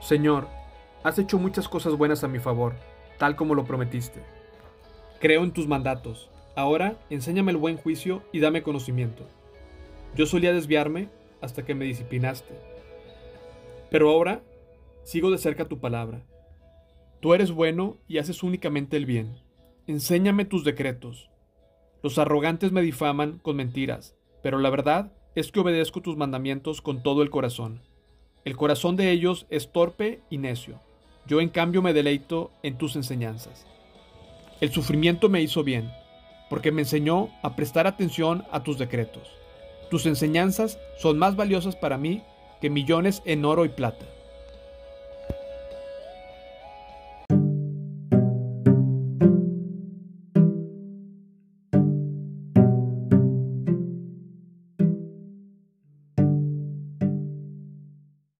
Señor, has hecho muchas cosas buenas a mi favor, tal como lo prometiste. Creo en tus mandatos. Ahora enséñame el buen juicio y dame conocimiento. Yo solía desviarme hasta que me disciplinaste. Pero ahora sigo de cerca tu palabra. Tú eres bueno y haces únicamente el bien. Enséñame tus decretos. Los arrogantes me difaman con mentiras, pero la verdad es que obedezco tus mandamientos con todo el corazón. El corazón de ellos es torpe y necio. Yo en cambio me deleito en tus enseñanzas. El sufrimiento me hizo bien, porque me enseñó a prestar atención a tus decretos. Tus enseñanzas son más valiosas para mí que millones en oro y plata.